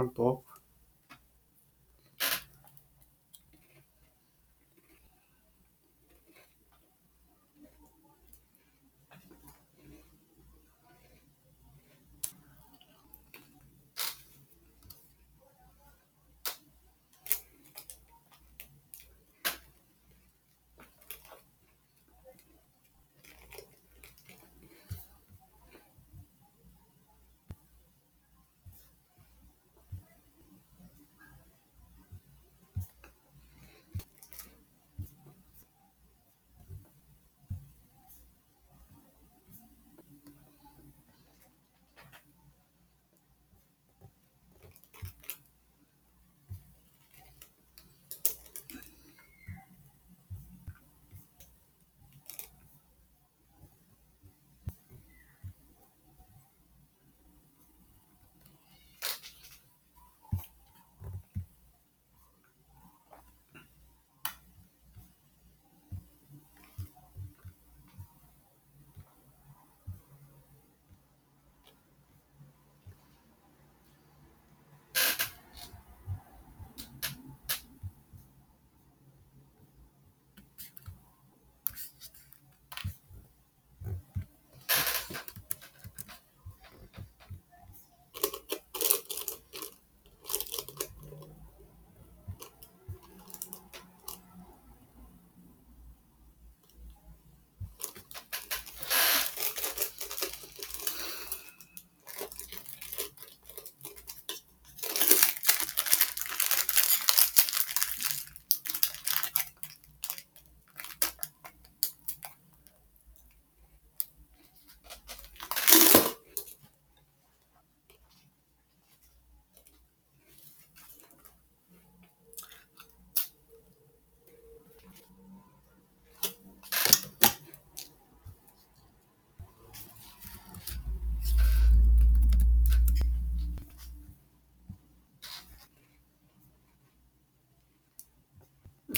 Um pouco.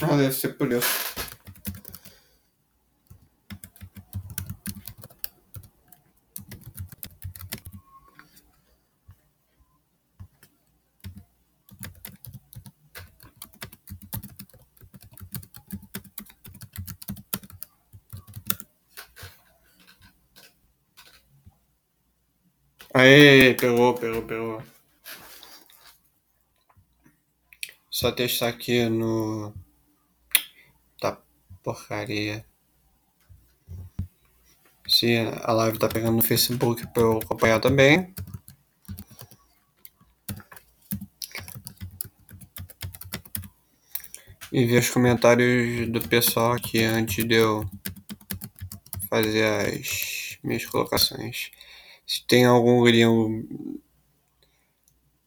Ah, deve ser por isso. Aê, pegou, pegou, pegou. Só testar aqui no. Porcaria. Se a live tá pegando no Facebook pra eu acompanhar também. E ver os comentários do pessoal aqui antes de eu fazer as minhas colocações. Se tem algum gringo.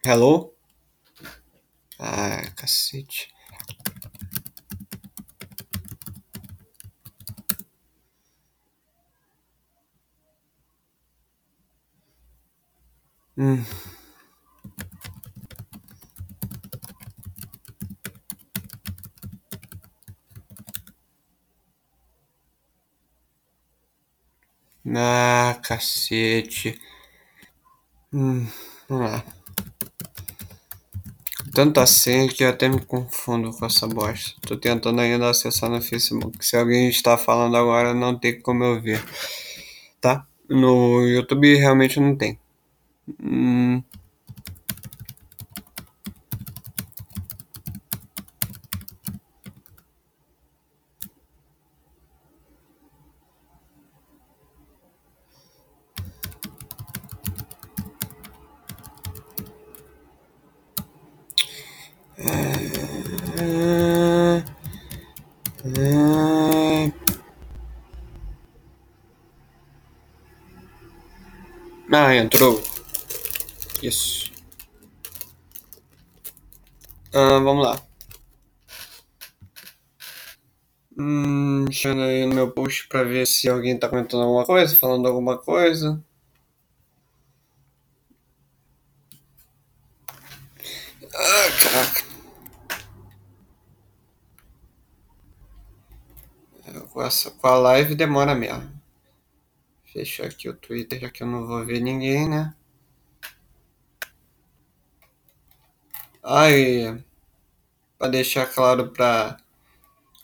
Hello? Ah, cacete. Hum. Ah, cacete. Hum, vamos lá. Tanta senha que eu até me confundo com essa bosta. Tô tentando ainda acessar no Facebook. Se alguém está falando agora, não tem como eu ver. Tá? No YouTube realmente não tem. Hum. Ah, ah. Ah, entrou. Isso. Ah, vamos lá. Hum, aí eu no meu post para ver se alguém tá comentando alguma coisa, falando alguma coisa. Ah, caraca. Essa, com a live demora mesmo. Fechar aqui o Twitter, já que eu não vou ver ninguém, né? Ai, para deixar claro pra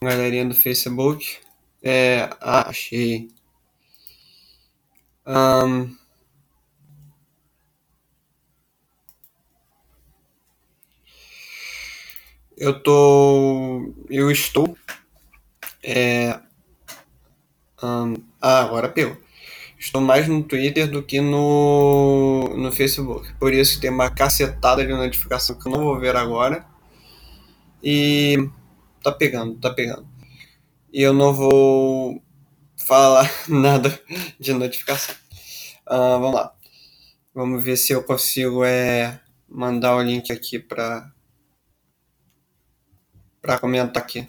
galerinha do Facebook, é, achei. Um, eu tô, eu estou, é, um, ah, agora pegou. Estou mais no Twitter do que no, no Facebook. Por isso tem uma cacetada de notificação que eu não vou ver agora. E tá pegando, tá pegando. E eu não vou falar nada de notificação. Uh, vamos lá. Vamos ver se eu consigo é, mandar o link aqui para para comentar aqui.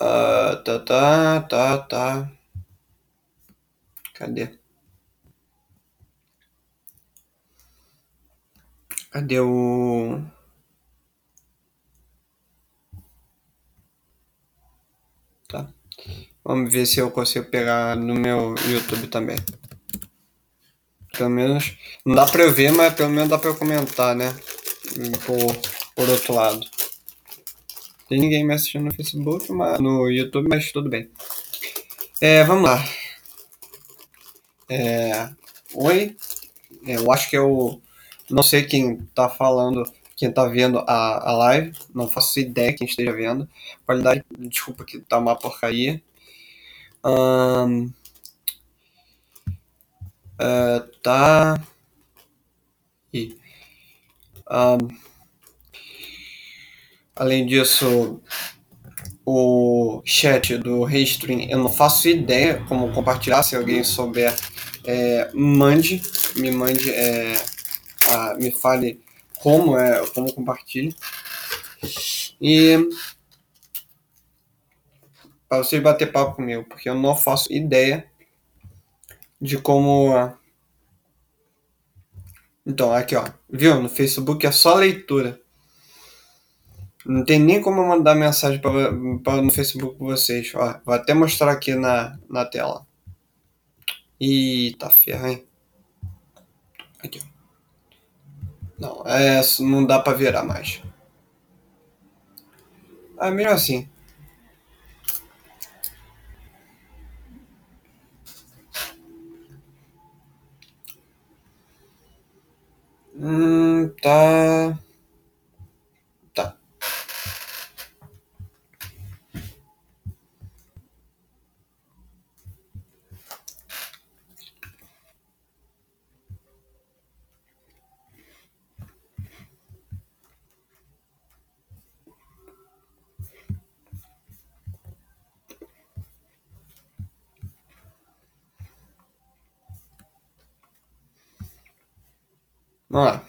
Uh, tá, tá, tá, tá. Cadê? Cadê o. Tá. Vamos ver se eu consigo pegar no meu YouTube também. Pelo menos. Não dá pra eu ver, mas pelo menos dá pra eu comentar, né? Por, por outro lado. Tem ninguém me assistindo no Facebook, mas, no YouTube, mas tudo bem. É, vamos lá. É, oi. É, eu acho que eu não sei quem tá falando, quem tá vendo a, a live. Não faço ideia quem esteja vendo. Qualidade, desculpa que tá uma porcaria. Um, uh, tá. E, um, Além disso, o chat do Restream, eu não faço ideia como compartilhar. Se alguém souber, é, mande, me mande, é, a, me fale como é, como compartilhe. E para vocês bater papo comigo, porque eu não faço ideia de como. Então, aqui ó, viu? No Facebook é só leitura. Não tem nem como eu mandar mensagem pra, pra, no Facebook pra vocês. Ó, vou até mostrar aqui na, na tela. Eita ferra, hein? Aqui, Não, é, não dá pra virar mais. Ah, mesmo assim. Hum, tá. Lá.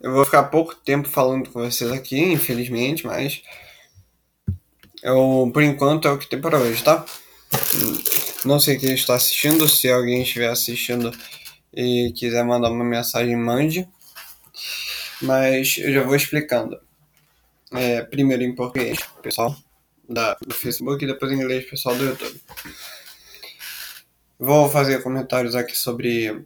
Eu vou ficar pouco tempo falando com vocês aqui, infelizmente, mas eu, por enquanto é o que tem para hoje, tá? Não sei quem está assistindo, se alguém estiver assistindo e quiser mandar uma mensagem, mande. Mas eu já vou explicando. É, primeiro em português, pessoal da, do Facebook e depois em inglês pessoal do YouTube. Vou fazer comentários aqui sobre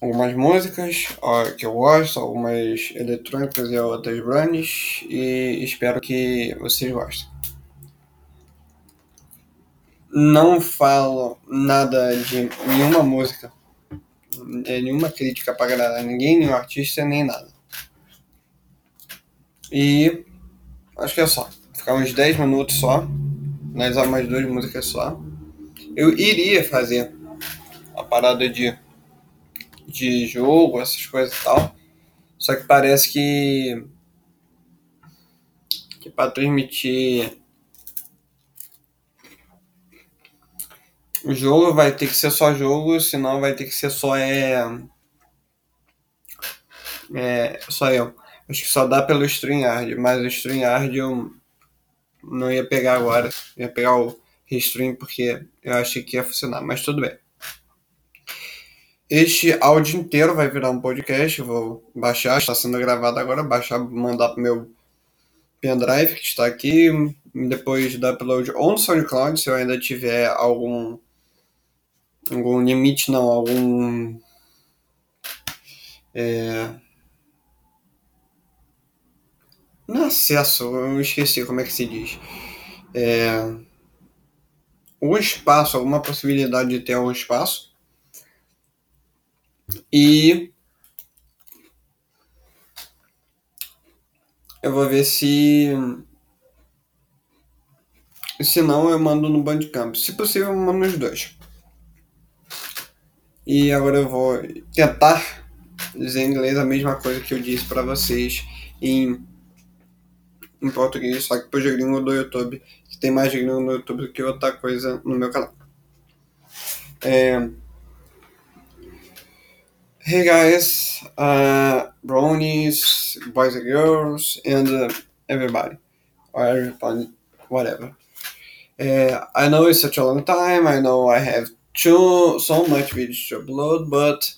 algumas músicas ó, que eu gosto, algumas eletrônicas e outras brands e espero que vocês gostem. Não falo nada de nenhuma música, nenhuma crítica para agradar ninguém, nenhum artista, nem nada. E acho que é só ficar uns 10 minutos só, analisar mais duas músicas só. Eu iria fazer a parada de, de jogo, essas coisas e tal. Só que parece que, que para transmitir o jogo vai ter que ser só jogo, senão vai ter que ser só é, é só eu. Acho que só dá pelo StreamYard, mas o StreamYard eu não ia pegar agora. Ia pegar o Restream porque eu achei que ia funcionar, mas tudo bem. Este áudio inteiro vai virar um podcast. Eu vou baixar, está sendo gravado agora. Baixar, mandar para meu pendrive que está aqui. Depois da upload ou no SoundCloud, se eu ainda tiver algum algum limite, não, algum é, não é acesso, eu esqueci como é que se diz. É, um espaço, alguma possibilidade de ter algum espaço. E eu vou ver se. Se não, eu mando no Bandcamp. Se possível, eu mando nos dois. E agora eu vou tentar dizer em inglês a mesma coisa que eu disse para vocês em, em português, só que pro gringo do YouTube, que tem mais gringo no YouTube do que outra coisa no meu canal. É... Hey guys, uh, brownies, boys and girls, and uh, everybody, or everybody, whatever. Uh, I know it's such a long time. I know I have too so much videos to upload, but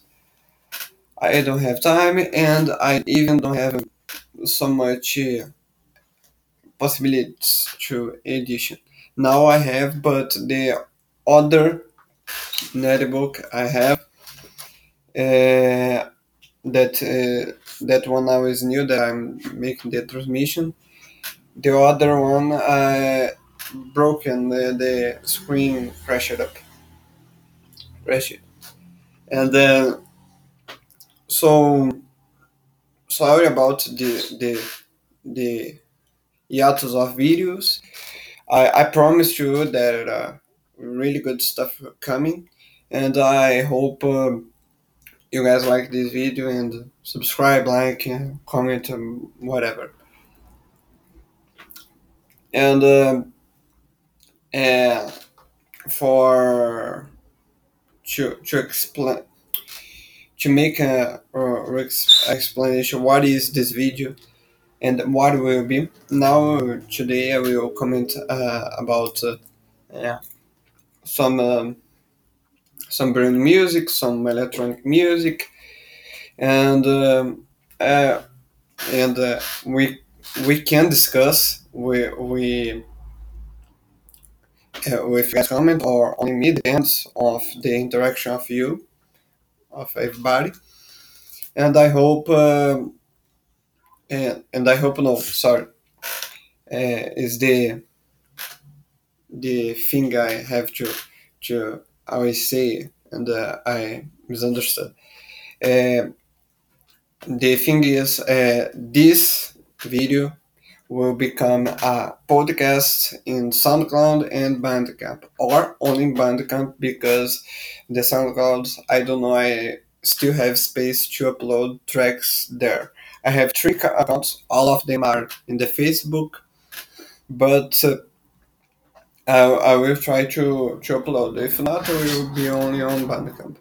I don't have time, and I even don't have so much uh, possibilities to edition. Now I have, but the other netbook I have uh, that uh, that one now is new that I'm making the transmission. The other one I broken the, the screen crashed up, crashed, and then so sorry about the the the hiatus of videos. I I promised you that uh, really good stuff coming, and I hope. Um, you guys like this video and subscribe, like, comment, um, whatever. And uh, uh, for to to explain to make a, a explanation what is this video and what will be? Now today i will comment uh, about uh, yeah, some um, some brand music some electronic music. And um, uh, and uh, we we can discuss we we uh, with guys comment or only me depends of the interaction of you of everybody. And i hope um, and, and i hope no sorry uh, is the the thing i have to to always say and uh, i misunderstood uh, the thing is this video will become a podcast in SoundCloud and Bandcamp, or only Bandcamp because the SoundCloud, I don't know, I still have space to upload tracks there. I have three accounts, all of them are in the Facebook, but uh, I, I will try to, to upload. If not, it will be only on Bandcamp.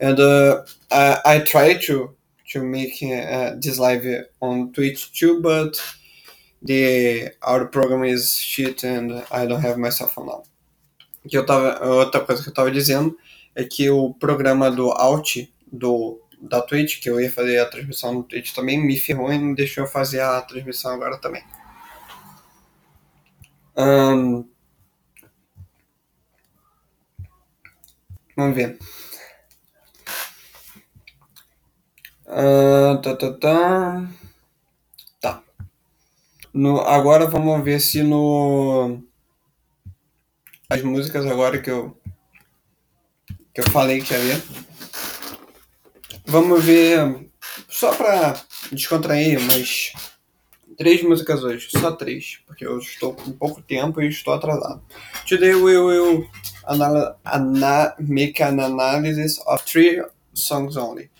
And uh, I, I try to to make uh, this live on Twitch too, but the our program is shit and I don't have my cell phone now. Que eu tava, outra coisa que eu dizendo é que o programa do Alt do da Twitch, que eu ia fazer a transmissão no Twitch também, me ferrou e não deixou eu fazer a transmissão agora também. Um, vamos ver. Uh, tá, tá, tá. Tá. No, agora vamos ver se no. As músicas agora que eu. Que eu falei que ia. Vamos ver. Só pra descontrair, mas. Três músicas hoje, só três, porque eu estou com pouco tempo e estou atrasado. Today we will anal ana make an analysis of three songs only.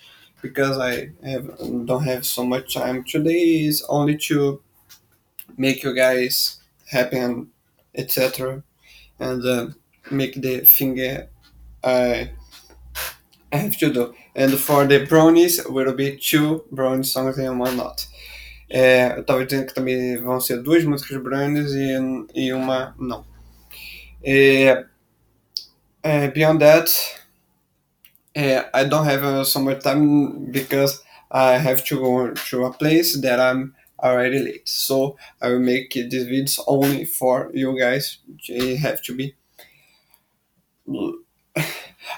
because I have, don't have so much time today is only to make you guys happy and etc. and uh, make the thing I, I have to do. And for the brownies, will be two brownie songs and one not. É, eu tava dizendo que também vão ser duas músicas brandas e, e uma não. É, é, beyond that, é, I don't have uh, so much time because I have to go to a place that I'm already late. So I will make these videos only for you guys. They have to be.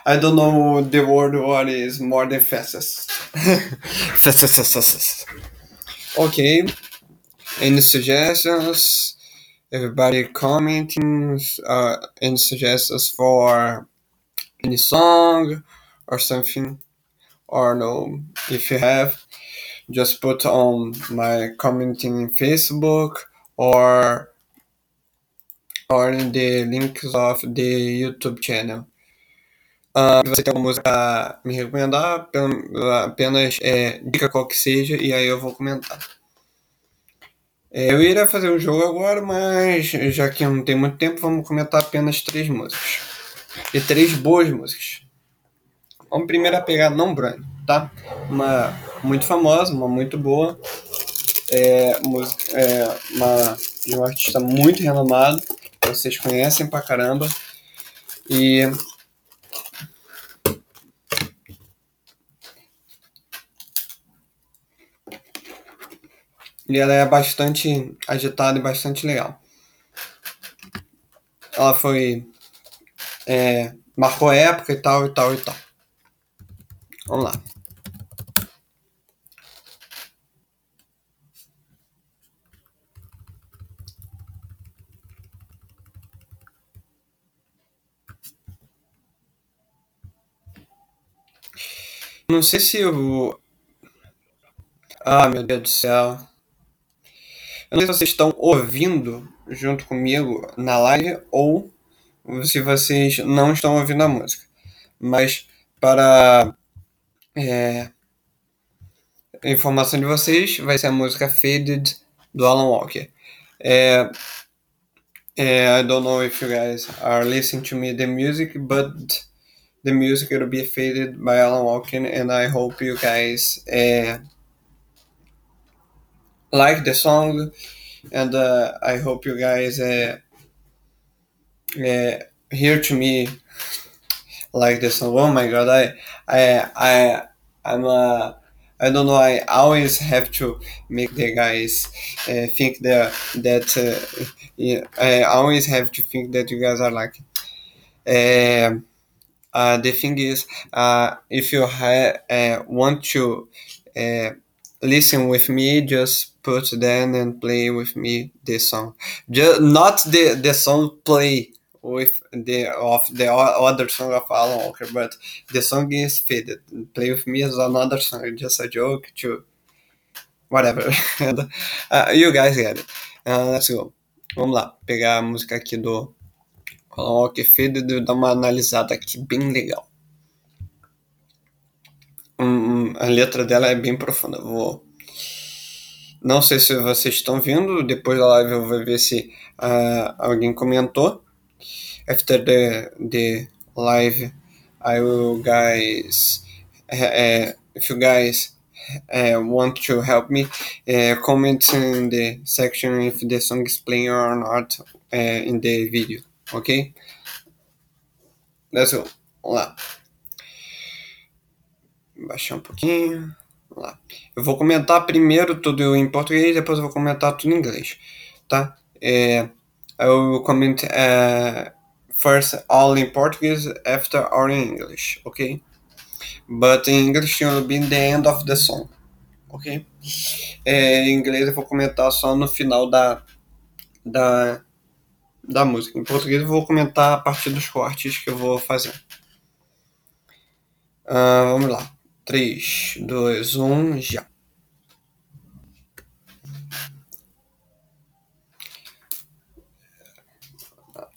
I don't know the word what is more than fastest. fastest. Okay. Any suggestions? Everybody commenting. Uh, any suggestions for any song or something? Or no? If you have, just put on my commenting in Facebook or or in the links of the YouTube channel. Uh, se você tem alguma música pra me recomendar, apenas é, dica qual que seja e aí eu vou comentar. É, eu iria fazer um jogo agora, mas já que não tem muito tempo, vamos comentar apenas três músicas. E três boas músicas. Vamos primeiro a pegar Não Brand, tá? Uma muito famosa, uma muito boa. É, música, é uma de um artista muito renomado, vocês conhecem pra caramba. E E ela é bastante agitada e bastante legal. Ela foi. É, marcou época e tal, e tal, e tal. Vamos lá. Não sei se eu. Ah, meu Deus do céu. Não sei se vocês estão ouvindo junto comigo na live ou se vocês não estão ouvindo a música. Mas para é, informação de vocês, vai ser a música Faded do Alan Walker. É, é, I don't know if you guys are listening to me the music, but the music will be faded by Alan Walker, and I hope you guys uh, like the song, and uh, I hope you guys uh, uh, hear to me like the song. Oh my god, I I I I'm a I don't know. I always have to make the guys uh, think that that uh, I always have to think that you guys are like. Uh, uh, the thing is, uh, if you ha- uh, want to uh, listen with me, just put then and play with me this song. Just not the the song play with the of the other song of Alan Walker, but the song is faded. Play with me is another song, just a joke to whatever. and, uh, you guys get it. Uh, let's go. Vamos lá, pegar a música aqui do Alan Walker Faded e dar uma analisada aqui bem legal. Hum, a letra dela é bem profunda. Vou não sei se vocês estão vindo, depois da live eu vou ver se uh, alguém comentou. After the, the live, I will guys, uh, if you guys uh, want to help me, comment in the section if the song is playing or not in the video, ok? Let's go. Vamos lá. Baixar um pouquinho. Lá. Eu vou comentar primeiro tudo em português, depois eu vou comentar tudo em inglês, tá? É, will comment uh, first all in Portuguese, after all in English, ok? But in English it will be the end of the song, ok? É, em inglês eu vou comentar só no final da, da, da música. Em português eu vou comentar a partir dos cortes que eu vou fazer. Uh, vamos lá. 3, 2, 1, já.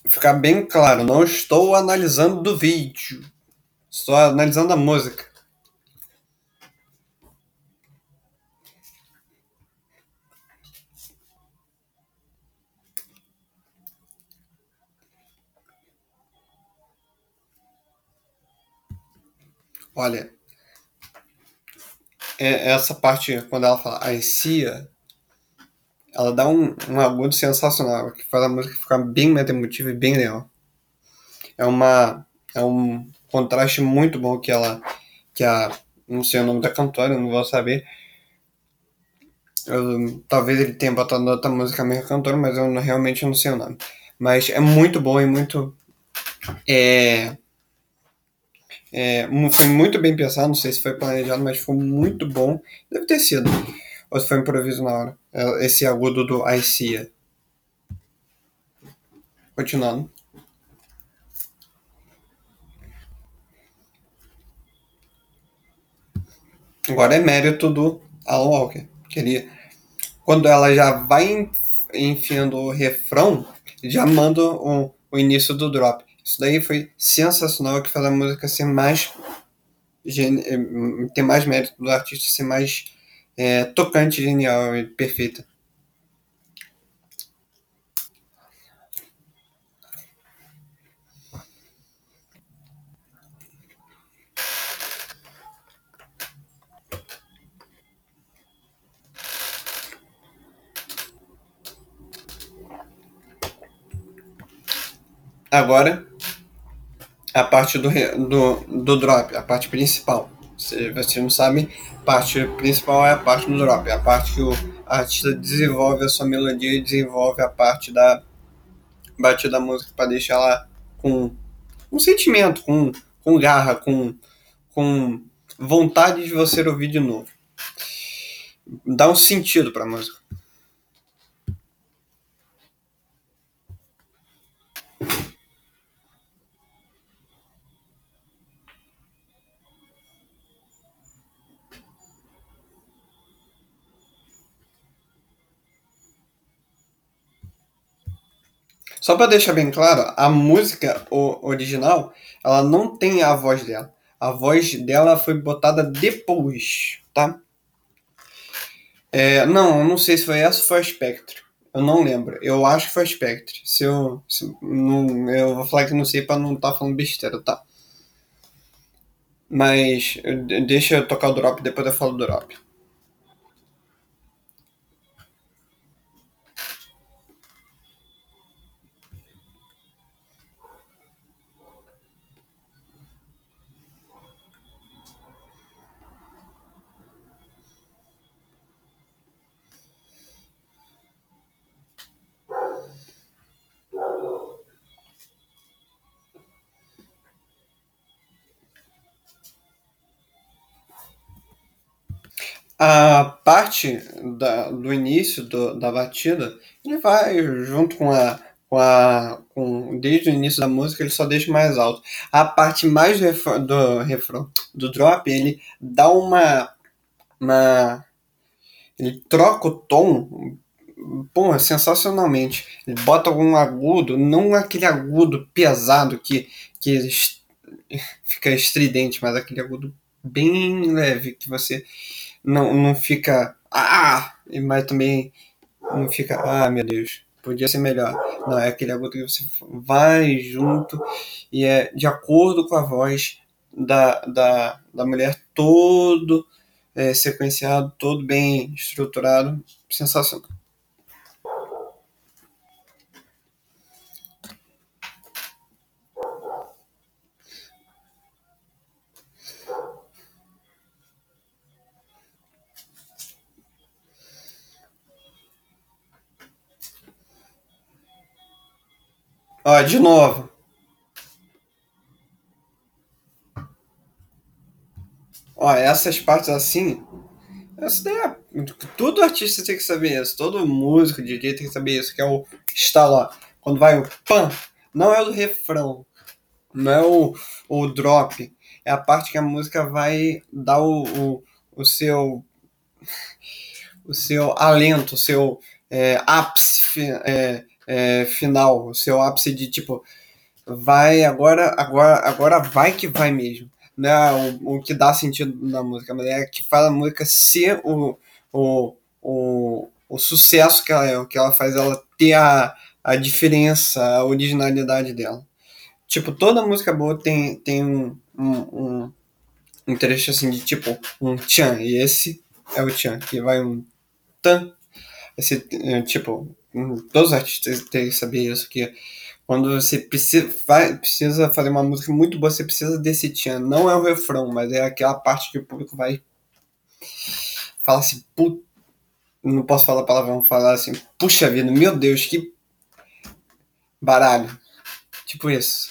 Ficar bem claro, não estou analisando do vídeo. Estou analisando a música. Olha, é essa parte, quando ela fala I see ela dá um, um agudo sensacional, que faz a música ficar bem meta-emotiva e bem legal. É uma é um contraste muito bom que ela que a não sei o nome da cantora, não vou saber. Eu, talvez ele tenha botado outra música mesmo cantora, mas eu não, realmente não sei o nome. Mas é muito bom e muito é, é, foi muito bem pensado, não sei se foi planejado, mas foi muito bom. Deve ter sido. Ou se foi improviso na hora. É, esse agudo do it. Continuando. Agora é mérito do Alan Walker. Quando ela já vai enfiando o refrão, já manda o, o início do drop. Isso daí foi sensacional que faz a música ser mais. Eh, ter mais mérito do artista ser mais é, tocante, genial e perfeita. Agora, a parte do, do, do drop, a parte principal. Se vocês não sabem, a parte principal é a parte do drop, é a parte que o artista desenvolve a sua melodia e desenvolve a parte da batida da música para deixar ela com um sentimento, com, com garra, com, com vontade de você ouvir de novo. Dá um sentido para a música. Só para deixar bem claro, a música original, ela não tem a voz dela. A voz dela foi botada depois, tá? É, não, eu não sei se foi essa ou foi a Spectre. Eu não lembro. Eu acho que foi a Spectre. Se eu, se, não, eu vou falar que não sei para não estar tá falando besteira, tá? Mas deixa eu tocar o drop, depois eu falo do drop. A parte da, do início do, da batida, ele vai junto com a, com a. Com, desde o início da música, ele só deixa mais alto. A parte mais do refrão, do, refrão, do drop, ele dá uma. uma ele troca o tom pô, sensacionalmente. Ele bota algum agudo, não aquele agudo pesado que, que fica estridente, mas aquele agudo bem leve que você não, não fica. Ah! Mas também não fica. Ah, meu Deus, podia ser melhor. Não, é aquele agudo que você vai junto e é de acordo com a voz da, da, da mulher, todo é, sequenciado, todo bem estruturado. Sensacional. Ó, de novo. Ó, essas partes assim. Essa daí é, todo artista tem que saber isso. Todo músico, DJ tem que saber isso. Que é o estalo, ó. Quando vai o pan, não é o refrão. Não é o, o drop. É a parte que a música vai dar o, o, o seu. O seu alento, o seu é, ápice. É, é, final, o seu ápice de tipo, vai agora, agora, agora vai que vai mesmo. Não é o, o que dá sentido na música, mas é que faz a música ser o, o, o, o sucesso que ela é, o que ela faz ela ter a, a diferença, a originalidade dela. Tipo, toda música boa tem, tem um, um, um, um trecho assim de tipo um tchan, e esse é o tchan, que vai um tan Esse, é, tipo, todos os artistas têm que saber isso, que quando você precisa, precisa fazer uma música muito boa, você precisa desse tchan. Não é o refrão, mas é aquela parte que o público vai falar assim, put... não posso falar vamos falar assim, puxa vida, meu Deus, que baralho. Tipo isso.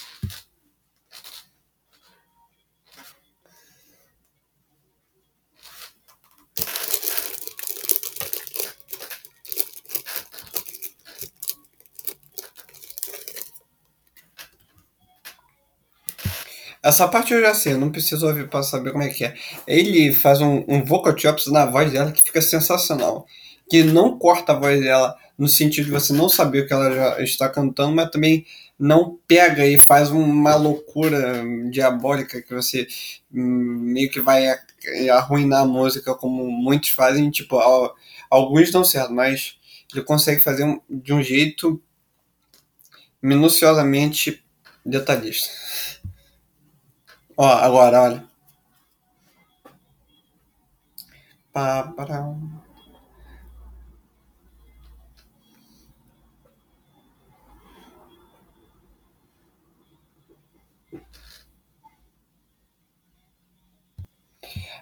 Essa parte eu já sei, eu não preciso ouvir pra saber como é que é. Ele faz um, um vocal chops na voz dela que fica sensacional. Que não corta a voz dela no sentido de você não saber o que ela já está cantando, mas também não pega e faz uma loucura diabólica que você hum, meio que vai arruinar a música, como muitos fazem. Tipo, alguns dão certo, mas ele consegue fazer de um jeito minuciosamente detalhista. Ó, agora, olha. Pá, pará.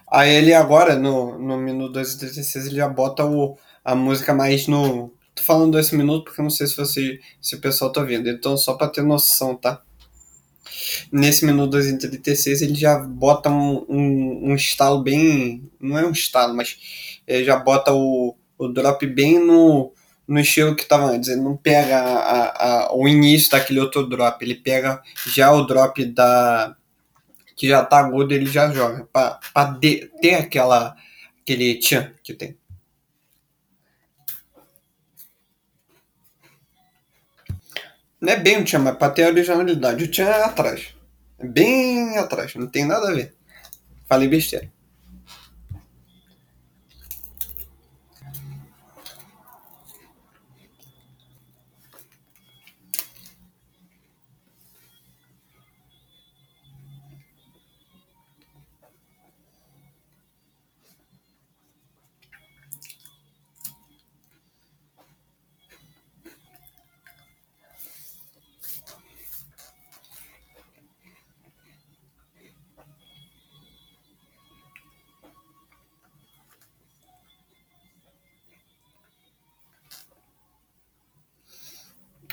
Aí ele agora, no, no minuto 236, ele já bota o, a música mais no. Tô falando desse minuto porque eu não sei se você se o pessoal tá vendo. Então, só pra ter noção, tá? Nesse menu 236 ele já bota um, um, um estalo bem. Não é um estalo, mas é, já bota o, o drop bem no, no estilo que estava antes. Ele não pega a, a, o início daquele outro drop, ele pega já o drop da que já tá agudo, ele já joga para ter aquela aquele tchan que tem. Não é bem o tchan, mas para ter a originalidade. O tchan é atrás. É bem atrás, não tem nada a ver. Falei besteira.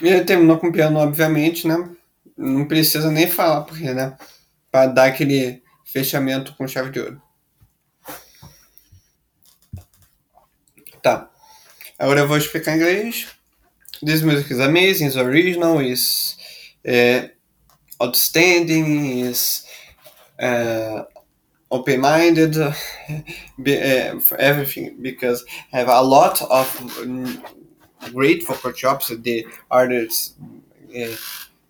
Ele terminou com o piano, obviamente, né? Não precisa nem falar porque, né? Para dar aquele fechamento com chave de ouro. Tá. Agora eu vou explicar em inglês. This music is amazing, is original, is uh, outstanding, is uh, open-minded, uh, everything because I have a lot of great vocal chops. The artists uh,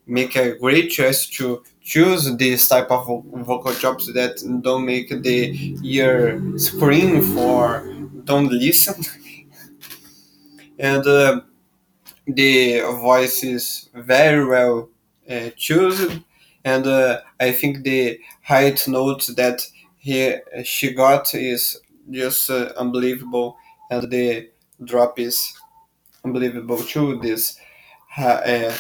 make a great choice to choose this type of vocal chops that don't make the ear scream for don't listen. And uh, the voice is very well uh, chosen. And uh, i think the height notes that he she got is just uh, unbelievable. And the drop is unbelievable too. This uh,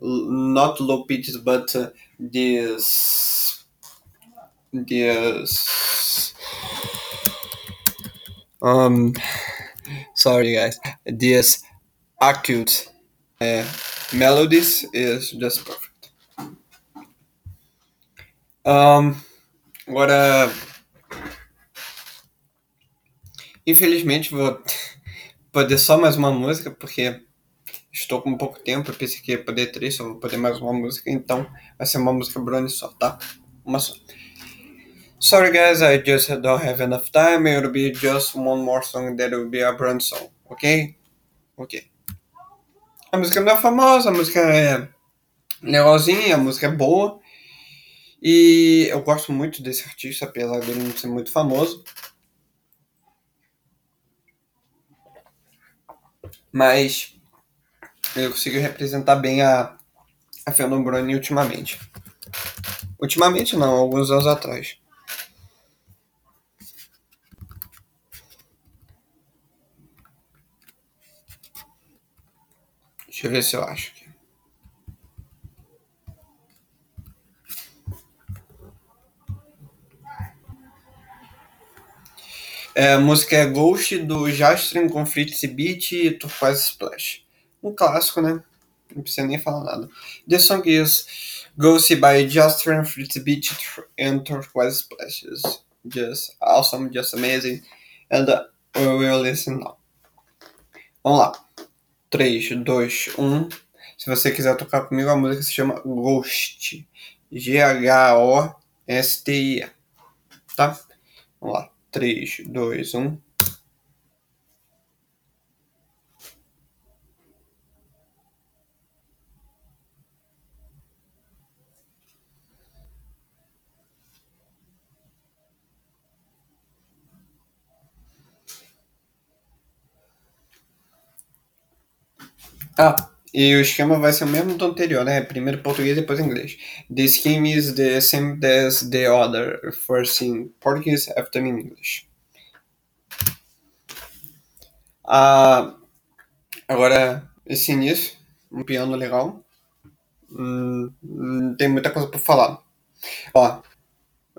not low pitches, but uh, this this um sorry guys this acute uh, melodies is just perfect um agora infelizmente vou poder só mais uma música, porque estou com pouco tempo. Eu pensei que ia poder três, só vou poder mais uma música. Então vai ser uma música Brony só, tá? Uma só. Sorry guys, I just don't have enough time. It will be just one more song that will be a Brony song, ok? Ok. A música não é famosa, a música é legalzinha, a música é boa. E eu gosto muito desse artista, apesar dele não ser muito famoso. mas ele conseguiu representar bem a, a Fenobrone ultimamente. Ultimamente não, alguns anos atrás. Deixa eu ver se eu acho aqui. É, a música é Ghost do Jastrin com Fritz Beat e Turquoise Splash. Um clássico, né? Não precisa nem falar nada. The song is Ghost by Jastrin, Fritz Beat and Turquoise Splash. It's just awesome, just amazing. And uh, we will listen now. Vamos lá. 3, 2, 1. Se você quiser tocar comigo, a música se chama Ghost. G-H-O-S-T-I. Tá? Vamos lá. 3, 2, 1. Ah, e o esquema vai ser o mesmo do anterior, né? Primeiro português, depois inglês. The scheme is the same as the other, first in Portuguese, after in English. Ah, agora, esse início, um piano legal. Hum, hum, tem muita coisa pra falar. Ó,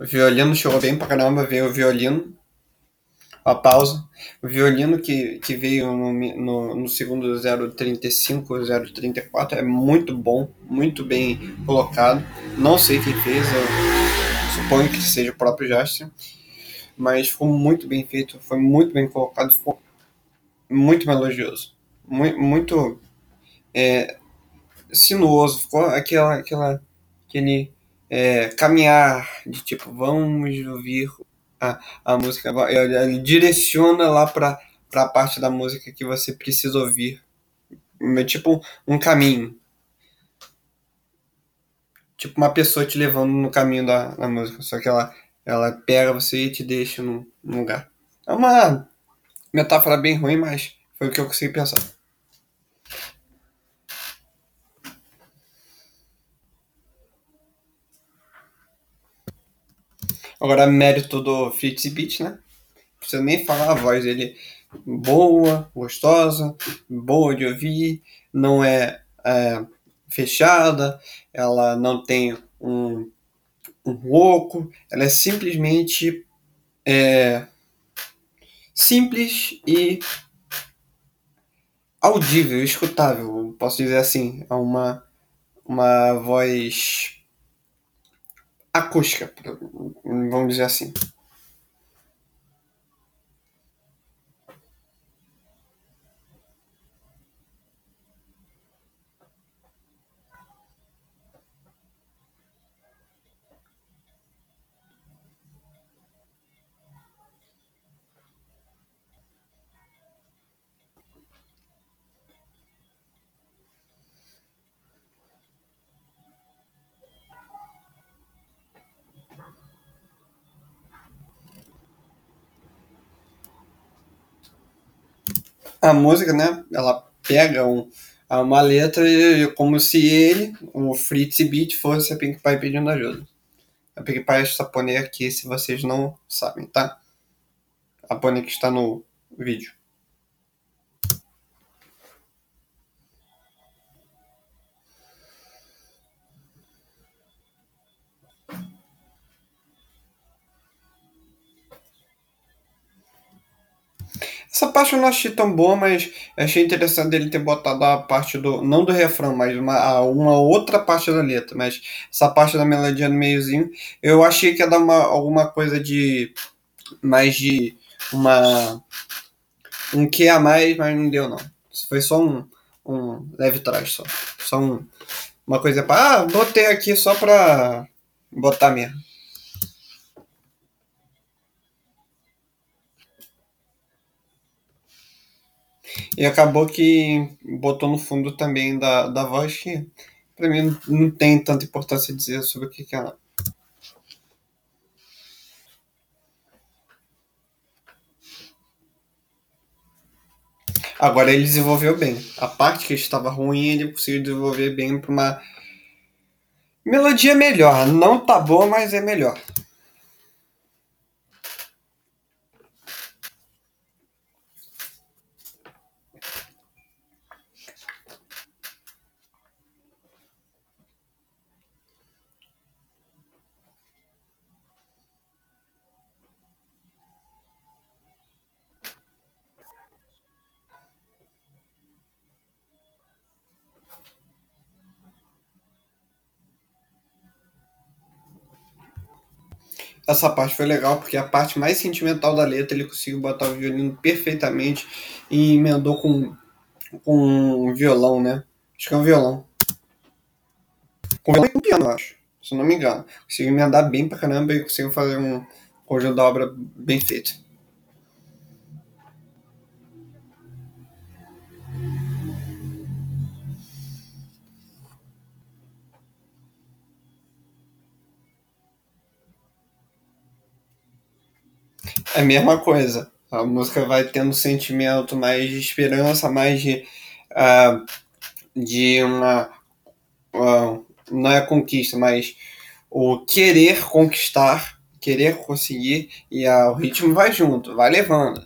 violino chegou bem pra caramba, veio o violino a pausa. O violino que, que veio no, no, no segundo 035, 034 é muito bom, muito bem colocado. Não sei quem fez, eu suponho que seja o próprio Jasper, mas ficou muito bem feito, foi muito bem colocado, ficou muito melodioso, muito, muito é, sinuoso, ficou aquela, aquela, aquele é, caminhar de tipo, vamos ouvir a, a música, ele direciona lá para a parte da música que você precisa ouvir. É tipo um caminho. Tipo uma pessoa te levando no caminho da, da música, só que ela, ela pega você e te deixa num, num lugar. É uma metáfora bem ruim, mas foi o que eu consegui pensar. Agora, mérito do Fritz Beat, né? Não precisa nem falar a voz dele. Boa, gostosa, boa de ouvir, não é, é fechada, ela não tem um, um oco, ela é simplesmente é, simples e audível, escutável, posso dizer assim. É uma, uma voz acústica, vamos dizer assim. A música, né? Ela pega um, uma letra como se ele, o Fritz Beat, fosse a Pink Pie pedindo ajuda. A Pink Pie é pônei aqui, se vocês não sabem, tá? A pônei que está no vídeo. Essa parte eu não achei tão boa, mas achei interessante ele ter botado a parte do. Não do refrão, mas uma, uma outra parte da letra. Mas essa parte da melodia no meiozinho. Eu achei que ia dar uma, alguma coisa de. Mais de. Uma. Um que a mais, mas não deu não. Foi só um, um leve trás só. Só um, uma coisa para. Ah, botei aqui só pra botar mesmo. E acabou que botou no fundo também da, da voz que pra mim não tem tanta importância dizer sobre o que, que é. Agora ele desenvolveu bem. A parte que estava ruim, ele conseguiu desenvolver bem para uma melodia melhor. Não tá boa, mas é melhor. Essa parte foi legal, porque a parte mais sentimental da letra ele conseguiu botar o violino perfeitamente e emendou com, com um violão, né? Acho que é um violão. Com violão e com piano, acho. Se não me engano. Conseguiu emendar bem pra caramba e conseguiu fazer um conjunto da obra bem feito. A mesma coisa. A música vai tendo um sentimento mais de esperança, mais de, uh, de uma. Uh, não é conquista, mas o querer conquistar, querer conseguir, e uh, o ritmo vai junto, vai levando.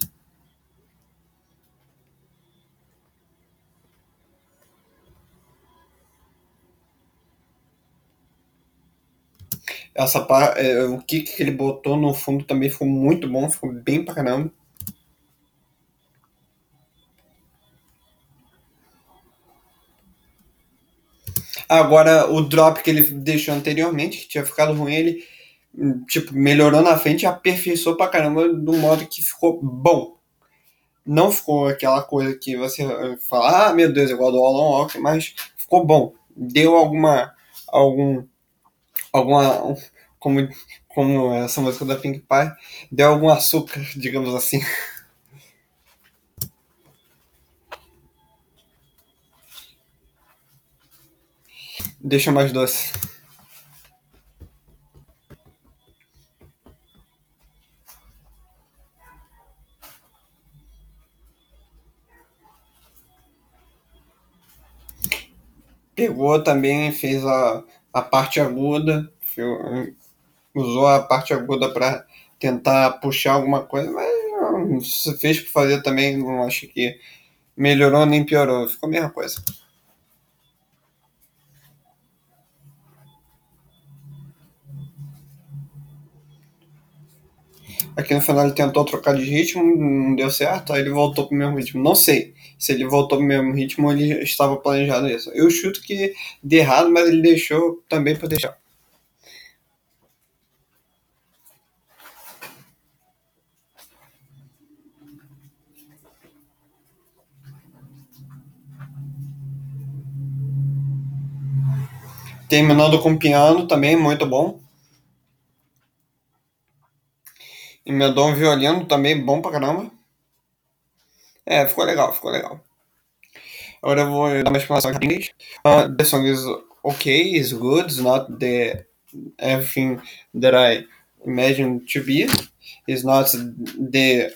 Essa é, o que que ele botou no fundo também ficou muito bom, ficou bem pra caramba. Agora, o drop que ele deixou anteriormente, que tinha ficado ruim, ele tipo, melhorou na frente e aperfeiçoou pra caramba do modo que ficou bom. Não ficou aquela coisa que você fala, ah, meu Deus, igual do Alan Walker, mas ficou bom. Deu alguma. algum. Alguma. como, como essa música da Pink Pie, deu algum açúcar, digamos assim. Deixa mais doce. Pegou também, fez a, a parte aguda, usou a parte aguda para tentar puxar alguma coisa, mas se fez para fazer também, não acho que melhorou nem piorou, ficou a mesma coisa. Aqui no final ele tentou trocar de ritmo, não deu certo, aí ele voltou pro mesmo ritmo. Não sei se ele voltou pro mesmo ritmo ele estava planejado isso. Eu chuto que de errado, mas ele deixou também para deixar. Terminando com piano também, muito bom. Emendou um violino também, bom pra caramba. É, ficou legal, ficou legal. Agora eu vou dar uma explanação em inglês. Uh, the song is okay, is good, it's not the everything that I imagined to be. It's not the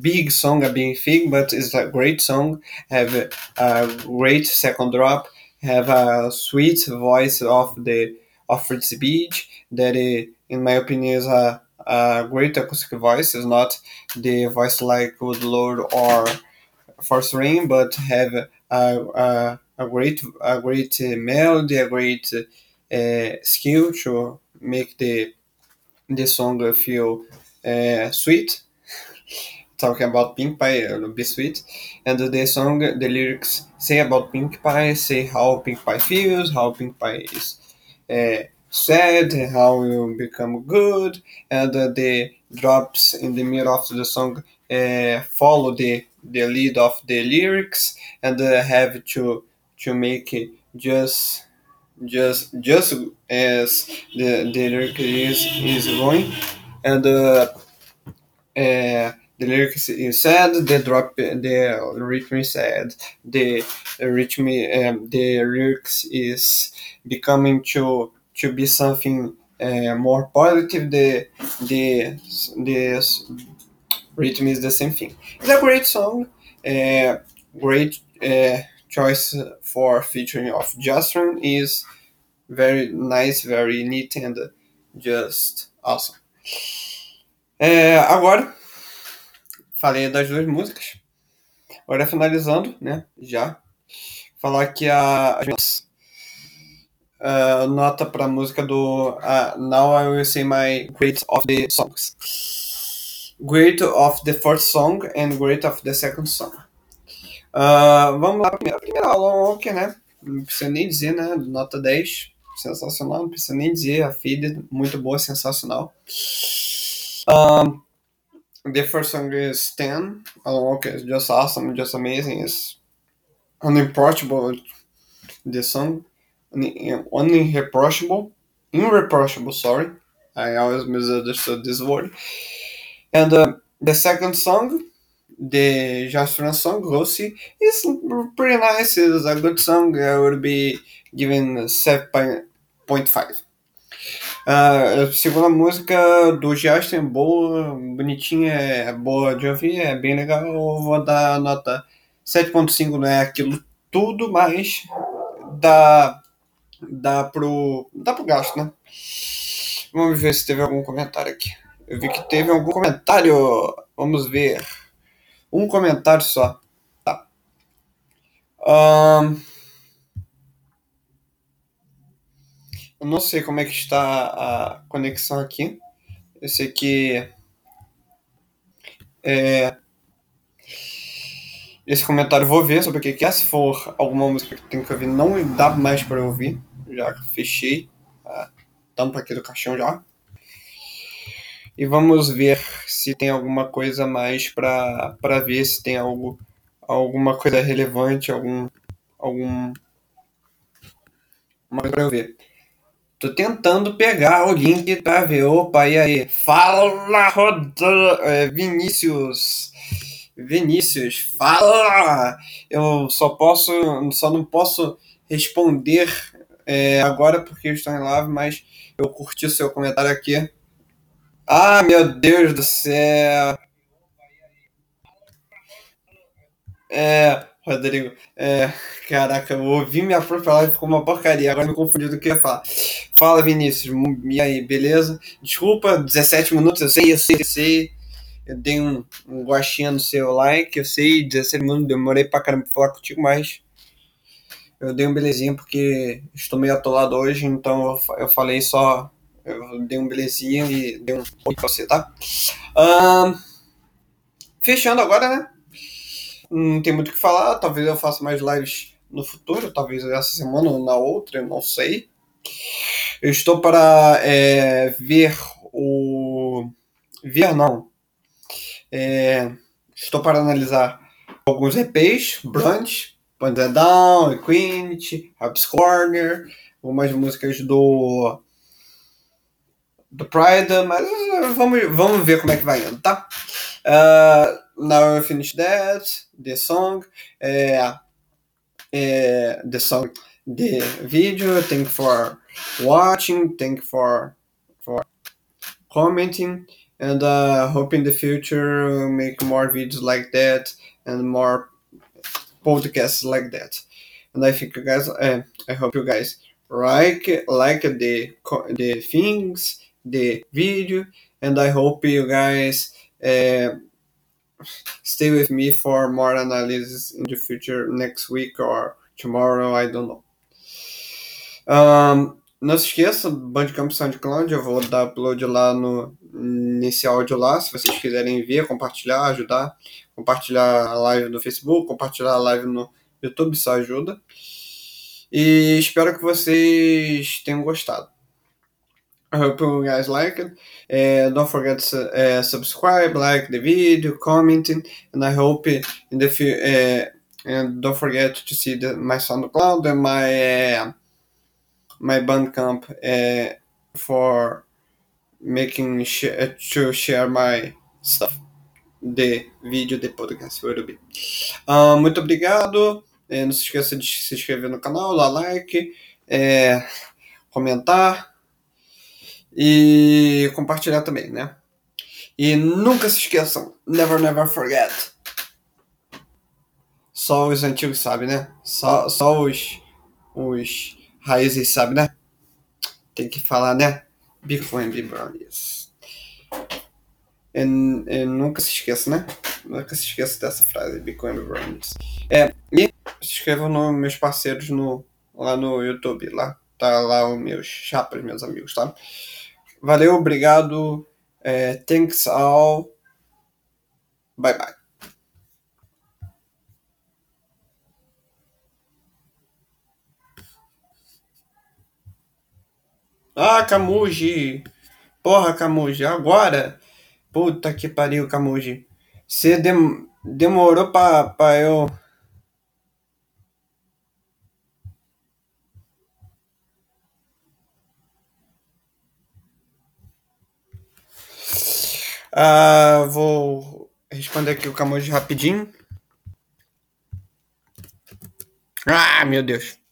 big song, a big thing, but it's a great song. Have a great second drop have a sweet voice of the of Fritz Beach that in my opinion is a, a great acoustic voice is not the voice like Good Lord or Force Ring but have a, a, a great a great melody a great uh, skill to make the the song feel uh, sweet. Talking about Pink Pie, uh, Be Sweet, and the song, the lyrics say about Pink Pie, say how Pink Pie feels, how Pink Pie is uh, sad, how you become good, and uh, the drops in the middle of the song uh, follow the the lead of the lyrics and uh, have to to make it just just just as the the lyric is is going. And uh, uh the lyrics is sad, the drop, the rhythm is sad, the rhythm, um, the lyrics is becoming to to be something uh, more positive. The the the rhythm is the same thing. It's a great song, uh, great uh, choice for featuring of Justron is very nice, very neat and just awesome. Uh, agora Falei das duas músicas. Agora finalizando, né? Já. Falar que a, a nota para a música do uh, Now I Will Say My Great of the Songs. Great of the first song and Great of the second song. Uh, vamos lá, primeira, primeira aula, ok, né? Não precisa nem dizer, né? Nota 10. sensacional, não precisa nem dizer. A Faded, muito boa, sensacional. Um, the first song is 10. Along, okay, it's just awesome, just amazing. It's unapproachable, the song. Unreproachable. Irreproachable, sorry. I always misunderstood this word. And uh, the second song, the Friends song, Rossi, is pretty nice. It's a good song. I would be giving 7.5. Uh, a segunda música do Justin, boa, bonitinha, é boa de ouvir, é bem legal. Eu vou dar nota 7.5, não é aquilo tudo, mas dá, dá, pro, dá pro gasto, né? Vamos ver se teve algum comentário aqui. Eu vi que teve algum comentário. Vamos ver. Um comentário só. Tá. Um... Eu não sei como é que está a conexão aqui. Eu sei que é, esse comentário eu vou ver sobre o que é. Se for alguma música que tem que ouvir, não dá mais para ouvir. Já fechei a tampa aqui do caixão já. E vamos ver se tem alguma coisa mais para ver, se tem algo, alguma coisa relevante, algum. algum uma coisa para eu ver. Tô tentando pegar o link para ver. Opa, e aí? Fala, Rodan... É, Vinícius. Vinícius, fala! Eu só posso, só não posso responder é, agora porque eu estou em live, mas eu curti o seu comentário aqui. Ah, meu Deus do céu! É, Rodrigo, é, caraca, eu ouvi minha própria live ficou uma porcaria, agora me confundi do que eu ia falar. Fala, Vinícius, e aí, beleza? Desculpa, 17 minutos, eu sei, eu sei, eu sei. Eu dei um, um gostinho no seu like, eu sei, 17 minutos, demorei pra caramba pra falar contigo, mas eu dei um belezinha porque estou meio atolado hoje, então eu, falei só, eu dei um belezinha e dei um oi pra você, tá? Fechando agora, né? Não tem muito o que falar, talvez eu faça mais lives no futuro, talvez essa semana ou na outra, eu não sei. Eu estou para é, ver o. Ver não. É, estou para analisar alguns EPs, Brunch, Panda Down, Equinity, Raps Corner, algumas músicas do do Pride, mas vamos, vamos ver como é que vai indo, tá? Uh, now I finish that, the song, é, é, the song, the video, thank for watching, thank for, for commenting, and uh, hope in the future we'll make more videos like that and more podcasts like that. And I think you guys, uh, I hope you guys like like the the things the video and i hope you guys uh, stay with me for more analysis in the future next week or tomorrow i don't know um, não se esqueça Bandcamp SoundCloud eu vou dar upload lá no nesse áudio lá se vocês quiserem ver compartilhar ajudar compartilhar a live no Facebook compartilhar a live no YouTube isso ajuda e espero que vocês tenham gostado I hope you guys like it. Uh, don't forget to uh, subscribe, like the video, commenting, and I hope in the future. Uh, and don't forget to see the, my SoundCloud and my uh, my Bandcamp uh, for making sh to share my stuff. The vídeo, the podcast be. Uh, muito obrigado. não se esqueça de se inscrever no canal, dar like, comentar e compartilhar também, né? E nunca se esqueçam, never, never forget. Só os antigos sabem, né? Só, só os, os raízes sabem, né? Tem que falar, né? Bitcoin Brownies. E nunca se esqueça, né? Nunca se esqueça dessa frase, Bitcoin Brownies. É, e se inscrevam nos meus parceiros no, lá no YouTube, lá. Tá lá os meus chapas, meus amigos, tá? Valeu, obrigado. É, thanks all. Bye bye. Ah, Camuji! Porra, Camuji, agora? Puta que pariu, Camuji. Você dem demorou pra, pra eu. Ah, vou responder aqui o Camuji rapidinho. Ah, meu Deus.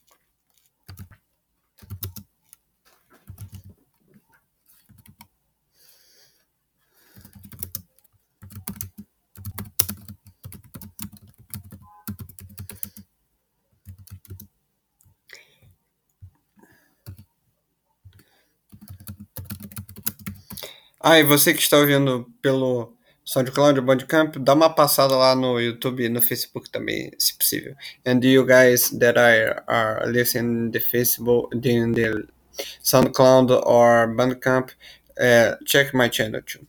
Ah, e você que está ouvindo pelo SoundCloud ou Bandcamp, dá uma passada lá no YouTube e no Facebook também, se possível. And you guys that are, are listening the Facebook, in the SoundCloud or Bandcamp, uh, check my channel too.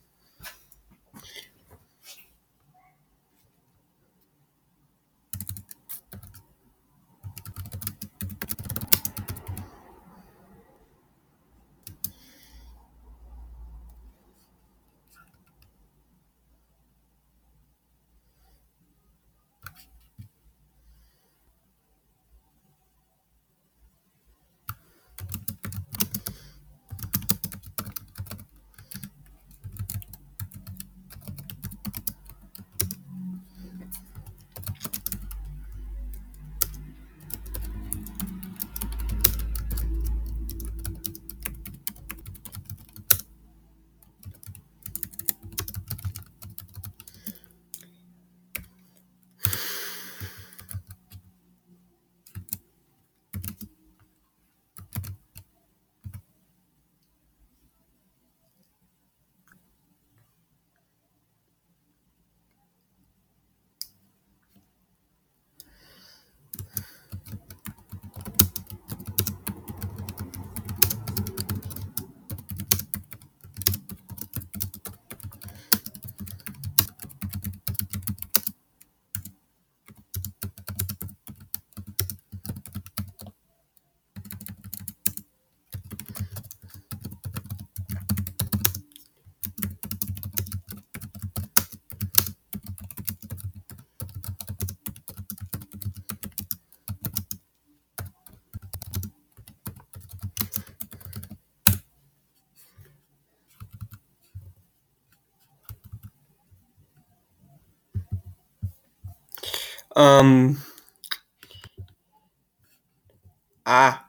Um, ah.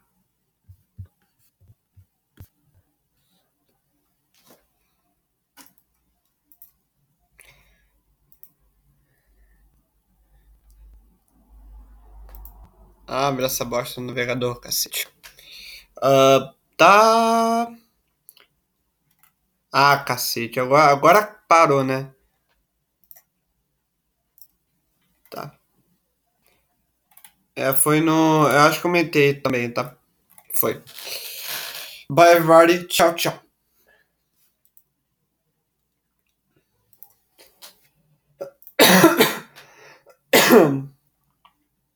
Abre essa bosta no navegador, cacete. Uh, tá. Ah, cacete. Agora, agora parou, né? É, foi no. Eu acho que comentei também, tá? Foi. Bye, everybody. Tchau, tchau.